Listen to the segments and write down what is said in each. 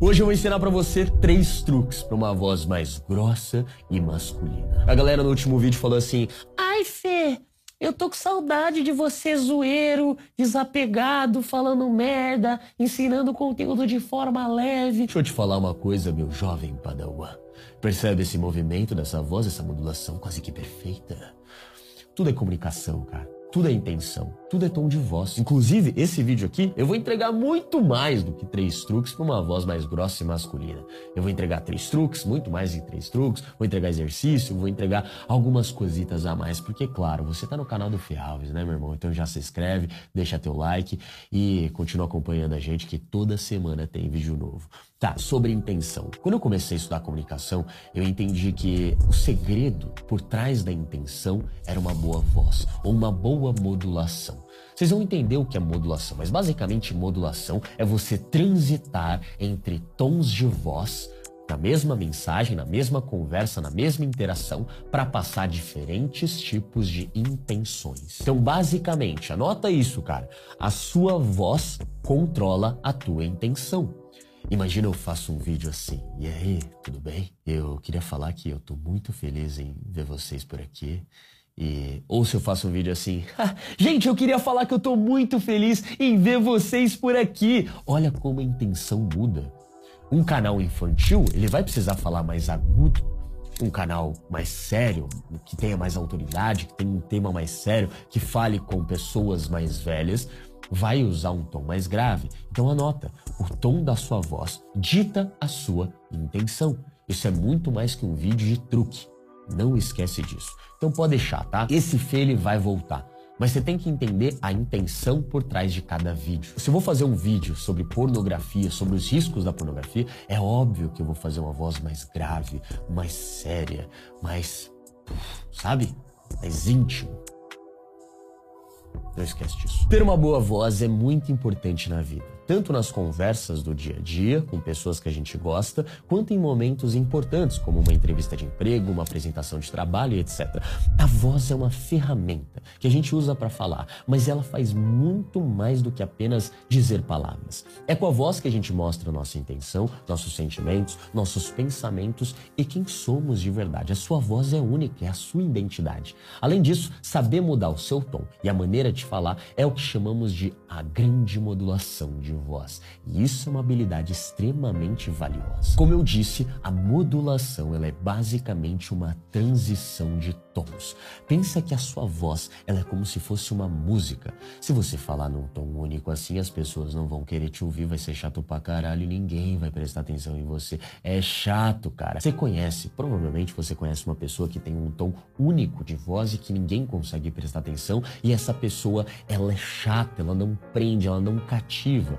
Hoje eu vou ensinar pra você três truques pra uma voz mais grossa e masculina. A galera no último vídeo falou assim: Ai, Fê, eu tô com saudade de você zoeiro, desapegado, falando merda, ensinando conteúdo de forma leve. Deixa eu te falar uma coisa, meu jovem padawan. Percebe esse movimento dessa voz, essa modulação quase que perfeita? Tudo é comunicação, cara. Tudo é intenção, tudo é tom de voz. Inclusive, esse vídeo aqui, eu vou entregar muito mais do que três truques para uma voz mais grossa e masculina. Eu vou entregar três truques, muito mais de três truques, vou entregar exercício, vou entregar algumas coisitas a mais, porque, claro, você tá no canal do Ferralves, né, meu irmão? Então já se inscreve, deixa teu like e continua acompanhando a gente, que toda semana tem vídeo novo. Tá, sobre intenção. Quando eu comecei a estudar comunicação, eu entendi que o segredo por trás da intenção era uma boa voz, ou uma boa modulação. Vocês vão entender o que é modulação, mas basicamente modulação é você transitar entre tons de voz na mesma mensagem, na mesma conversa, na mesma interação, para passar diferentes tipos de intenções. Então, basicamente, anota isso, cara. A sua voz controla a tua intenção. Imagina eu faço um vídeo assim. E aí, tudo bem? Eu queria falar que eu tô muito feliz em ver vocês por aqui. E, ou se eu faço um vídeo assim, gente, eu queria falar que eu tô muito feliz em ver vocês por aqui. Olha como a intenção muda. Um canal infantil, ele vai precisar falar mais agudo. Um canal mais sério, que tenha mais autoridade, que tenha um tema mais sério, que fale com pessoas mais velhas, vai usar um tom mais grave. Então anota, o tom da sua voz dita a sua intenção. Isso é muito mais que um vídeo de truque. Não esquece disso. Então pode deixar, tá? Esse Fê ele vai voltar. Mas você tem que entender a intenção por trás de cada vídeo. Se eu vou fazer um vídeo sobre pornografia, sobre os riscos da pornografia, é óbvio que eu vou fazer uma voz mais grave, mais séria, mais. sabe? Mais íntimo. Não esquece disso. Ter uma boa voz é muito importante na vida tanto nas conversas do dia a dia com pessoas que a gente gosta, quanto em momentos importantes, como uma entrevista de emprego, uma apresentação de trabalho etc. A voz é uma ferramenta que a gente usa para falar, mas ela faz muito mais do que apenas dizer palavras. É com a voz que a gente mostra nossa intenção, nossos sentimentos, nossos pensamentos e quem somos de verdade. A sua voz é única, é a sua identidade. Além disso, saber mudar o seu tom e a maneira de falar é o que chamamos de a grande modulação de voz. E isso é uma habilidade extremamente valiosa. Como eu disse, a modulação ela é basicamente uma transição de tons. Pensa que a sua voz ela é como se fosse uma música. Se você falar num tom único assim, as pessoas não vão querer te ouvir, vai ser chato pra caralho, ninguém vai prestar atenção em você. É chato, cara. Você conhece, provavelmente você conhece uma pessoa que tem um tom único de voz e que ninguém consegue prestar atenção e essa pessoa, ela é chata, ela não prende, ela não cativa.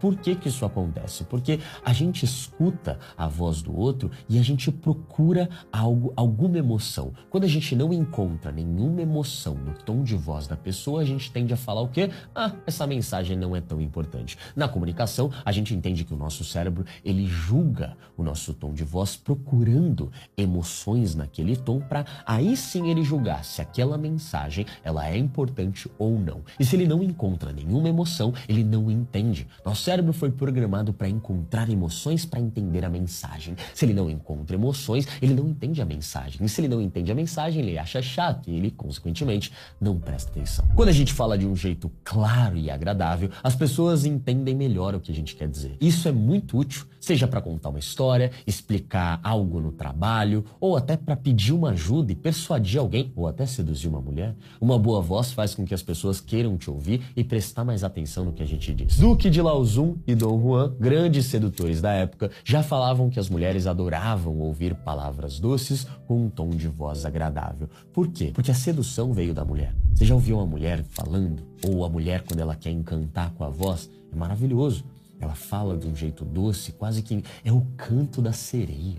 Por que que isso acontece? Porque a gente escuta a voz do outro e a gente procura algo, alguma emoção. Quando a gente não encontra nenhuma emoção no tom de voz da pessoa, a gente tende a falar o quê? Ah, essa mensagem não é tão importante. Na comunicação, a gente entende que o nosso cérebro, ele julga o nosso tom de voz procurando emoções naquele tom para aí sim ele julgar se aquela mensagem ela é importante ou não. E se ele não encontra nenhuma emoção, ele não entende. Cérebro foi programado para encontrar emoções para entender a mensagem. Se ele não encontra emoções, ele não entende a mensagem. E se ele não entende a mensagem, ele acha chato e ele, consequentemente, não presta atenção. Quando a gente fala de um jeito claro e agradável, as pessoas entendem melhor o que a gente quer dizer. Isso é muito útil, seja para contar uma história, explicar algo no trabalho, ou até para pedir uma ajuda e persuadir alguém, ou até seduzir uma mulher. Uma boa voz faz com que as pessoas queiram te ouvir e prestar mais atenção no que a gente diz. Duque de Laozun e Dom Juan, grandes sedutores da época, já falavam que as mulheres adoravam ouvir palavras doces com um tom de voz agradável. Por quê? Porque a sedução veio da mulher. Você já ouviu uma mulher falando? Ou a mulher, quando ela quer encantar com a voz? É maravilhoso. Ela fala de um jeito doce, quase que é o canto da sereia.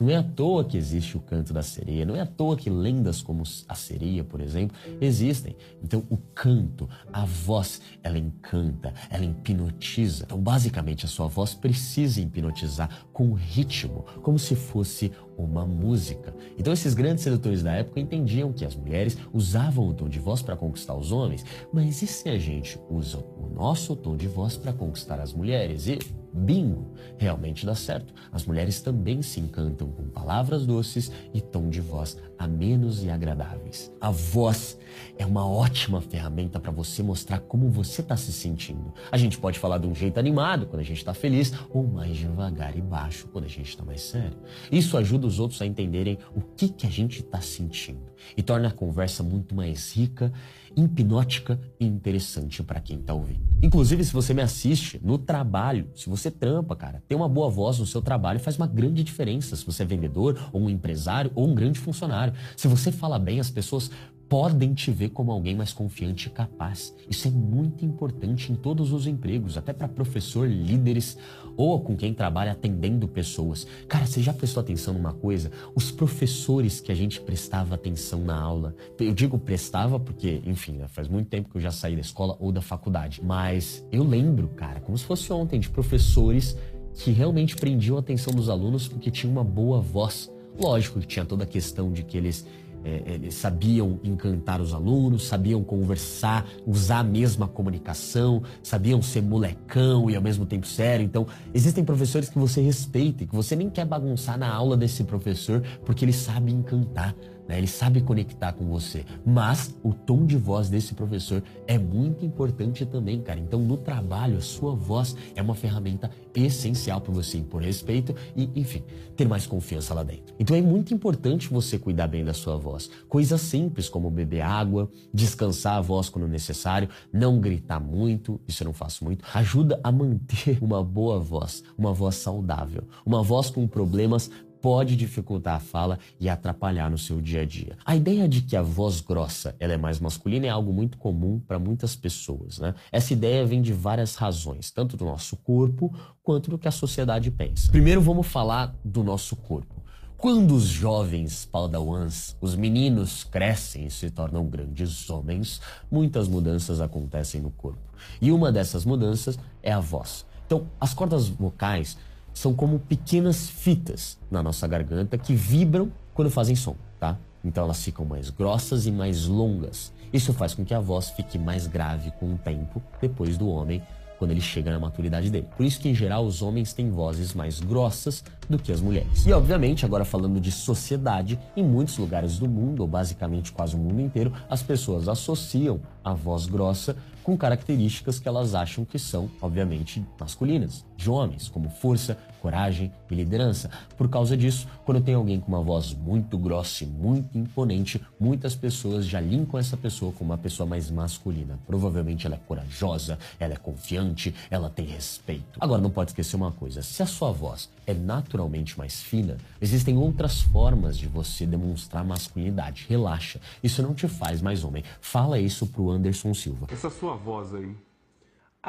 Não é à toa que existe o canto da sereia, não é à toa que lendas como a sereia, por exemplo, existem. Então, o canto, a voz, ela encanta, ela hipnotiza. Então, basicamente, a sua voz precisa hipnotizar com ritmo, como se fosse uma música. Então, esses grandes sedutores da época entendiam que as mulheres usavam o tom de voz para conquistar os homens, mas e se a gente usa o nosso tom de voz para conquistar as mulheres? E Bingo! Realmente dá certo. As mulheres também se encantam com palavras doces e tom de voz amenos e agradáveis. A voz é uma ótima ferramenta para você mostrar como você está se sentindo. A gente pode falar de um jeito animado quando a gente está feliz ou mais devagar e baixo quando a gente está mais sério. Isso ajuda os outros a entenderem o que, que a gente está sentindo e torna a conversa muito mais rica hipnótica e interessante para quem está ouvindo. Inclusive, se você me assiste no trabalho, se você trampa, cara, ter uma boa voz no seu trabalho faz uma grande diferença. Se você é vendedor, ou um empresário, ou um grande funcionário. Se você fala bem, as pessoas podem te ver como alguém mais confiante e capaz. Isso é muito importante em todos os empregos, até para professor, líderes ou com quem trabalha atendendo pessoas. Cara, você já prestou atenção numa coisa? Os professores que a gente prestava atenção na aula, eu digo prestava porque, enfim, né, faz muito tempo que eu já saí da escola ou da faculdade, mas eu lembro, cara, como se fosse ontem, de professores que realmente prendiam a atenção dos alunos porque tinham uma boa voz. Lógico que tinha toda a questão de que eles é, eles sabiam encantar os alunos, sabiam conversar, usar a mesma comunicação, sabiam ser molecão e ao mesmo tempo sério. Então, existem professores que você respeita e que você nem quer bagunçar na aula desse professor porque ele sabe encantar né? ele sabe conectar com você. Mas o tom de voz desse professor é muito importante também, cara. Então, no trabalho, a sua voz é uma ferramenta essencial para você impor respeito e, enfim, ter mais confiança lá dentro. Então, é muito importante você cuidar bem da sua voz. Coisas simples como beber água, descansar a voz quando necessário, não gritar muito, isso eu não faço muito, ajuda a manter uma boa voz, uma voz saudável, uma voz com problemas pode dificultar a fala e atrapalhar no seu dia a dia. A ideia de que a voz grossa ela é mais masculina é algo muito comum para muitas pessoas. Né? Essa ideia vem de várias razões, tanto do nosso corpo quanto do que a sociedade pensa. Primeiro vamos falar do nosso corpo. Quando os jovens padawans, os meninos crescem e se tornam grandes homens, muitas mudanças acontecem no corpo. E uma dessas mudanças é a voz. Então, as cordas vocais são como pequenas fitas na nossa garganta que vibram quando fazem som, tá? Então elas ficam mais grossas e mais longas. Isso faz com que a voz fique mais grave com o tempo depois do homem quando ele chega na maturidade dele. Por isso que, em geral, os homens têm vozes mais grossas do que as mulheres. E, obviamente, agora falando de sociedade, em muitos lugares do mundo, ou basicamente quase o mundo inteiro, as pessoas associam a voz grossa com características que elas acham que são, obviamente, masculinas, de homens, como força, coragem e liderança. Por causa disso, quando tem alguém com uma voz muito grossa e muito imponente, muitas pessoas já linkam essa pessoa com uma pessoa mais masculina. Provavelmente ela é corajosa, ela é confiante, ela tem respeito. Agora, não pode esquecer uma coisa: se a sua voz é naturalmente mais fina, existem outras formas de você demonstrar masculinidade. Relaxa, isso não te faz mais homem. Fala isso pro Anderson Silva. Essa sua voz aí.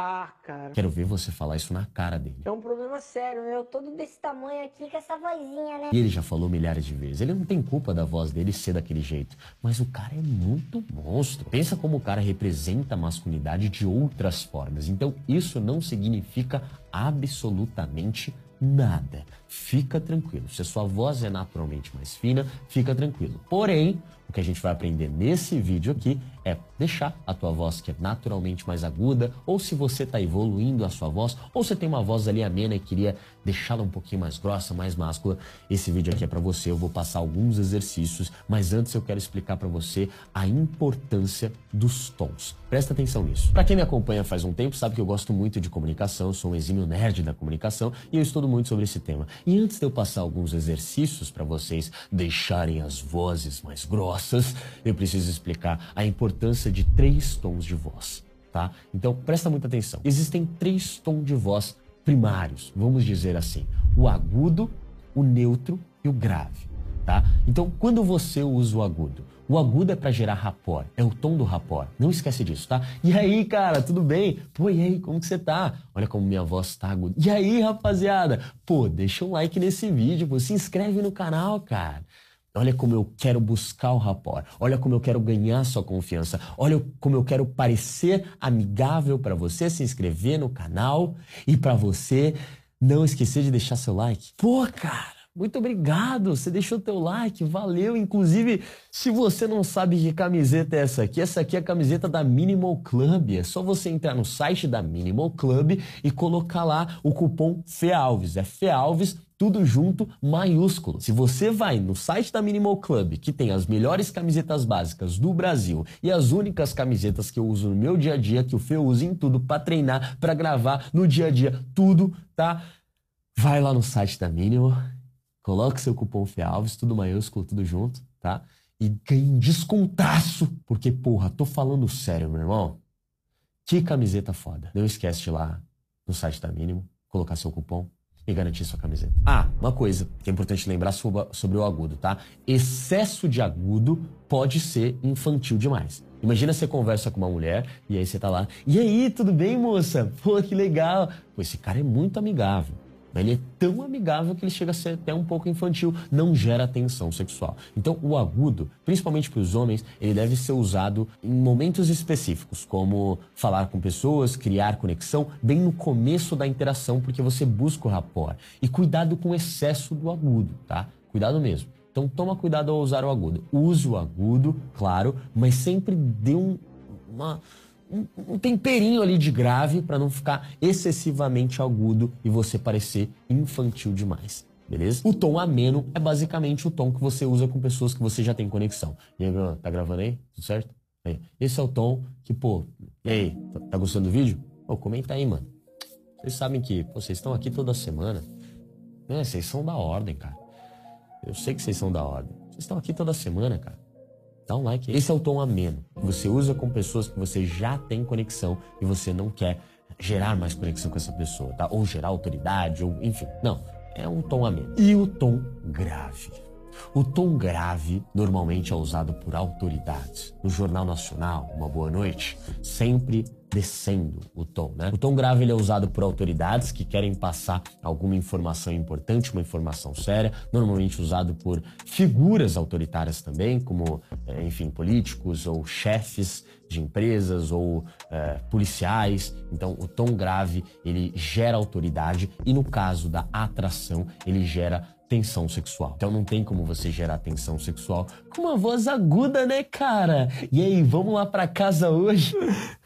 Ah, cara. Quero ver você falar isso na cara dele. É um problema sério, eu todo desse tamanho aqui com essa vozinha, né? E ele já falou milhares de vezes. Ele não tem culpa da voz dele ser daquele jeito. Mas o cara é muito monstro. Pensa como o cara representa a masculinidade de outras formas. Então isso não significa absolutamente nada. Fica tranquilo. Se a sua voz é naturalmente mais fina, fica tranquilo. Porém, o que a gente vai aprender nesse vídeo aqui é deixar a tua voz que é naturalmente mais aguda, ou se você está evoluindo a sua voz, ou você tem uma voz ali amena e queria deixá-la um pouquinho mais grossa, mais máscula, esse vídeo aqui é para você. Eu vou passar alguns exercícios, mas antes eu quero explicar para você a importância dos tons. Presta atenção nisso. Para quem me acompanha faz um tempo, sabe que eu gosto muito de comunicação, sou um exímio nerd da comunicação e eu estudo muito sobre esse tema. E antes de eu passar alguns exercícios para vocês deixarem as vozes mais grossas, eu preciso explicar a importância de três tons de voz, tá? Então presta muita atenção. Existem três tons de voz primários, vamos dizer assim: o agudo, o neutro e o grave, tá? Então quando você usa o agudo, o agudo é para gerar rapport, é o tom do rapport. Não esquece disso, tá? E aí, cara, tudo bem? Pô, e aí, como que você tá? Olha como minha voz tá aguda. E aí, rapaziada? Pô, deixa um like nesse vídeo, pô, se inscreve no canal, cara. Olha como eu quero buscar o rapport. Olha como eu quero ganhar sua confiança. Olha como eu quero parecer amigável para você se inscrever no canal e para você não esquecer de deixar seu like. Pô, cara, Muito obrigado, você deixou teu like, valeu. Inclusive, se você não sabe que camiseta é essa aqui, essa aqui é a camiseta da Minimal Club. É só você entrar no site da Minimal Club e colocar lá o cupom FEALVES. É FEALVES tudo junto, maiúsculo. Se você vai no site da Minimal Club, que tem as melhores camisetas básicas do Brasil e as únicas camisetas que eu uso no meu dia a dia, que o Fê usa em tudo para treinar, para gravar no dia a dia, tudo, tá? Vai lá no site da Minimal Coloque seu cupom FEALVES, tudo maiúsculo, tudo junto, tá? E ganhe um descontaço. Porque, porra, tô falando sério, meu irmão. Que camiseta foda. Não esquece de ir lá no site da Mínimo, colocar seu cupom e garantir sua camiseta. Ah, uma coisa que é importante lembrar sobre o agudo, tá? Excesso de agudo pode ser infantil demais. Imagina você conversa com uma mulher e aí você tá lá, e aí, tudo bem, moça? Pô, que legal. Pô, esse cara é muito amigável. Ele é tão amigável que ele chega a ser até um pouco infantil, não gera tensão sexual. Então, o agudo, principalmente para os homens, ele deve ser usado em momentos específicos, como falar com pessoas, criar conexão, bem no começo da interação, porque você busca o rapport. E cuidado com o excesso do agudo, tá? Cuidado mesmo. Então, toma cuidado ao usar o agudo. Use o agudo, claro, mas sempre dê um, uma um, temperinho ali de grave para não ficar excessivamente agudo e você parecer infantil demais. Beleza? O tom ameno é basicamente o tom que você usa com pessoas que você já tem conexão. E aí, tá gravando aí? Tudo certo? Aí. Esse é o tom que, pô, e aí, tá, tá gostando do vídeo? Pô, comenta aí, mano. Vocês sabem que pô, vocês estão aqui toda semana. Né? Vocês são da ordem, cara. Eu sei que vocês são da ordem. Vocês estão aqui toda semana, cara. Dá um like. Esse é o tom ameno. Você usa com pessoas que você já tem conexão e você não quer gerar mais conexão com essa pessoa, tá? Ou gerar autoridade, ou enfim. Não. É um tom ameno. E o tom grave. O tom grave normalmente é usado por autoridades. No Jornal Nacional, uma boa noite, sempre descendo o tom, né? O tom grave ele é usado por autoridades que querem passar alguma informação importante, uma informação séria, normalmente usado por figuras autoritárias também, como, eh, enfim, políticos ou chefes de empresas ou é, policiais. Então, o tom grave ele gera autoridade e no caso da atração ele gera tensão sexual. Então não tem como você gerar tensão sexual com uma voz aguda, né, cara? E aí, vamos lá para casa hoje?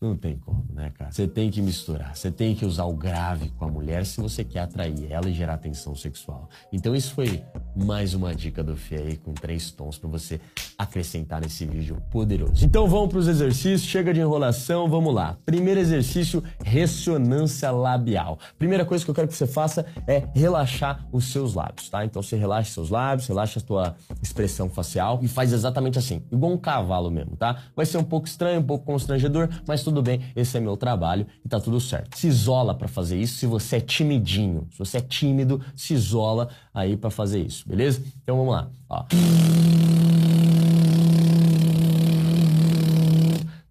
Não tem como, né, cara? Você tem que misturar, você tem que usar o grave com a mulher se você quer atrair ela e gerar tensão sexual. Então isso foi mais uma dica do Fê aí com três tons para você acrescentar nesse vídeo poderoso. Então vamos para os exercícios, chega de enrolação, vamos lá. Primeiro exercício, ressonância labial. Primeira coisa que eu quero que você faça é relaxar os seus lábios, tá? Então você relaxa seus lábios, relaxa a tua expressão facial e faz exatamente assim, igual um cavalo mesmo, tá? Vai ser um pouco estranho, um pouco constrangedor, mas tudo bem, esse é meu trabalho e tá tudo certo. Se isola para fazer isso se você é timidinho. Se você é tímido, se isola aí para fazer isso, beleza? Então vamos lá, ó.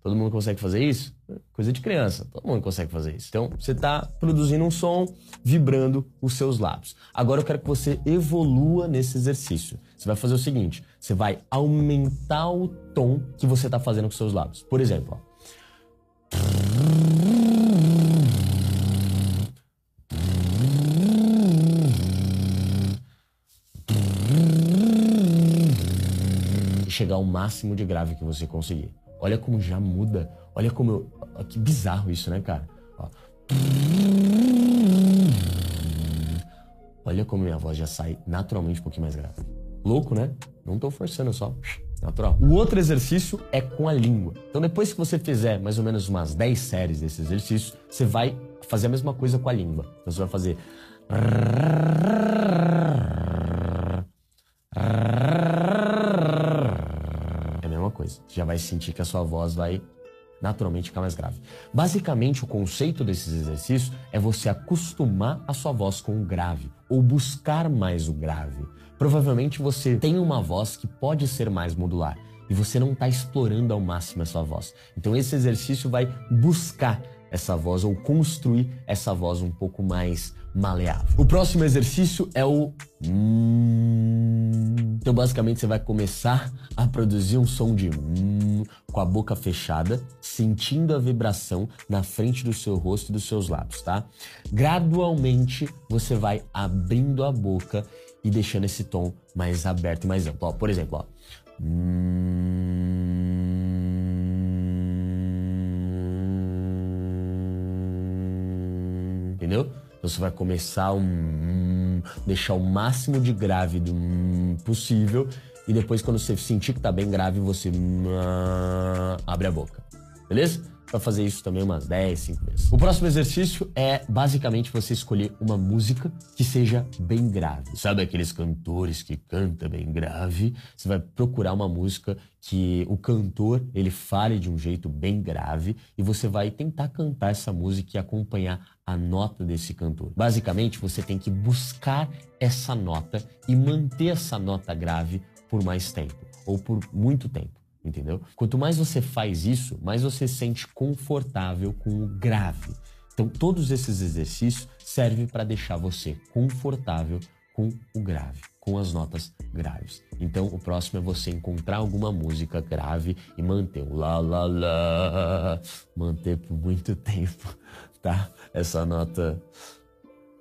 Todo mundo consegue fazer isso? Coisa de criança, todo mundo consegue fazer isso. Então, você está produzindo um som, vibrando os seus lábios. Agora eu quero que você evolua nesse exercício. Você vai fazer o seguinte: você vai aumentar o tom que você está fazendo com seus lábios. Por exemplo, ó. Chegar ao máximo de grave que você conseguir. Olha como já muda. Olha como eu... Que bizarro isso, né, cara? Ó. Olha como minha voz já sai naturalmente um pouquinho mais grave. Louco, né? Não tô forçando, só natural. O outro exercício é com a língua. Então, depois que você fizer mais ou menos umas 10 séries desse exercício, você vai fazer a mesma coisa com a língua. Então, você vai fazer. É a mesma coisa. Você já vai sentir que a sua voz vai naturalmente ficar mais grave. Basicamente, o conceito desses exercícios é você acostumar a sua voz com o grave ou buscar mais o grave. Provavelmente você tem uma voz que pode ser mais modular e você não está explorando ao máximo essa voz. Então esse exercício vai buscar essa voz ou construir essa voz um pouco mais maleável. O próximo exercício é o hum. Então basicamente você vai começar a produzir um som de hum com a boca fechada, sentindo a vibração na frente do seu rosto e dos seus lábios, tá? Gradualmente você vai abrindo a boca e deixando esse tom mais aberto e mais amplo. Ó, por exemplo, ó. Entendeu? Então você vai começar um deixar o máximo de grave do possível e depois quando você sentir que tá bem grave, você abre a boca. Beleza? Vai fazer isso também umas 10, 5 vezes. O próximo exercício é basicamente você escolher uma música que seja bem grave. Sabe aqueles cantores que canta bem grave? Você vai procurar uma música que o cantor ele fale de um jeito bem grave e você vai tentar cantar essa música e acompanhar a nota desse cantor. Basicamente, você tem que buscar essa nota e manter essa nota grave por mais tempo ou por muito tempo entendeu? Quanto mais você faz isso, mais você se sente confortável com o grave. Então, todos esses exercícios servem para deixar você confortável com o grave, com as notas graves. Então, o próximo é você encontrar alguma música grave e manter o lá, lá, lá, manter por muito tempo, tá? Essa nota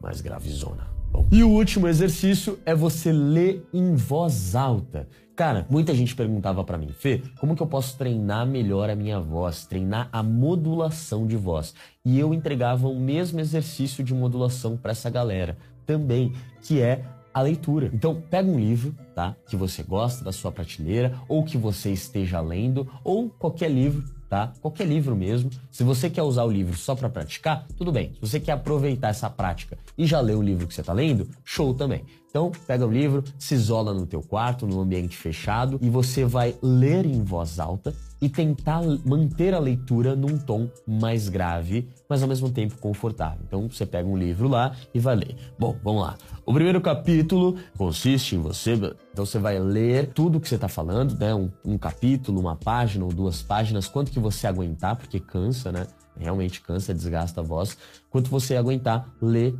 mais gravezona. E o último exercício é você ler em voz alta. Cara, muita gente perguntava para mim, Fê, como que eu posso treinar melhor a minha voz, treinar a modulação de voz? E eu entregava o mesmo exercício de modulação para essa galera também, que é a leitura. Então, pega um livro, tá? Que você gosta da sua prateleira ou que você esteja lendo ou qualquer livro tá? Qualquer livro mesmo. Se você quer usar o livro só para praticar, tudo bem. Se você quer aproveitar essa prática e já ler o livro que você está lendo, show também. Então, pega o livro, se isola no teu quarto, num ambiente fechado e você vai ler em voz alta e tentar manter a leitura num tom mais grave, mas ao mesmo tempo confortável. Então, você pega um livro lá e vai ler. Bom, vamos lá. O primeiro capítulo consiste em você, então você vai ler tudo que você está falando, né? Um, um capítulo, uma página ou duas páginas, quanto que você aguentar, porque cansa, né? Realmente cansa, desgasta a voz. Quanto você aguentar, ler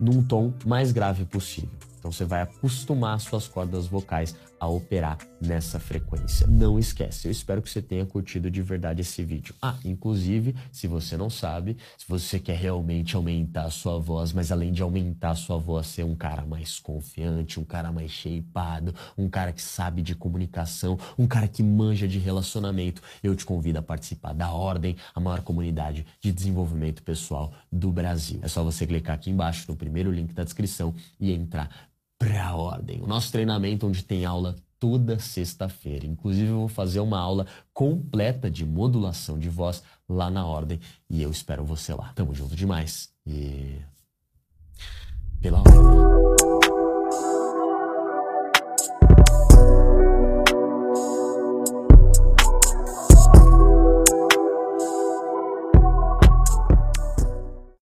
num tom mais grave possível. Então você vai acostumar suas cordas vocais a operar nessa frequência. Não esquece, eu espero que você tenha curtido de verdade esse vídeo. Ah, inclusive, se você não sabe, se você quer realmente aumentar a sua voz, mas além de aumentar a sua voz, ser um cara mais confiante, um cara mais shapeado, um cara que sabe de comunicação, um cara que manja de relacionamento, eu te convido a participar da Ordem, a maior comunidade de desenvolvimento pessoal do Brasil. É só você clicar aqui embaixo no primeiro link da descrição e entrar para a ordem. O nosso treinamento onde tem aula toda sexta-feira. Inclusive eu vou fazer uma aula completa de modulação de voz lá na ordem e eu espero você lá. Tamo junto demais e pela ordem.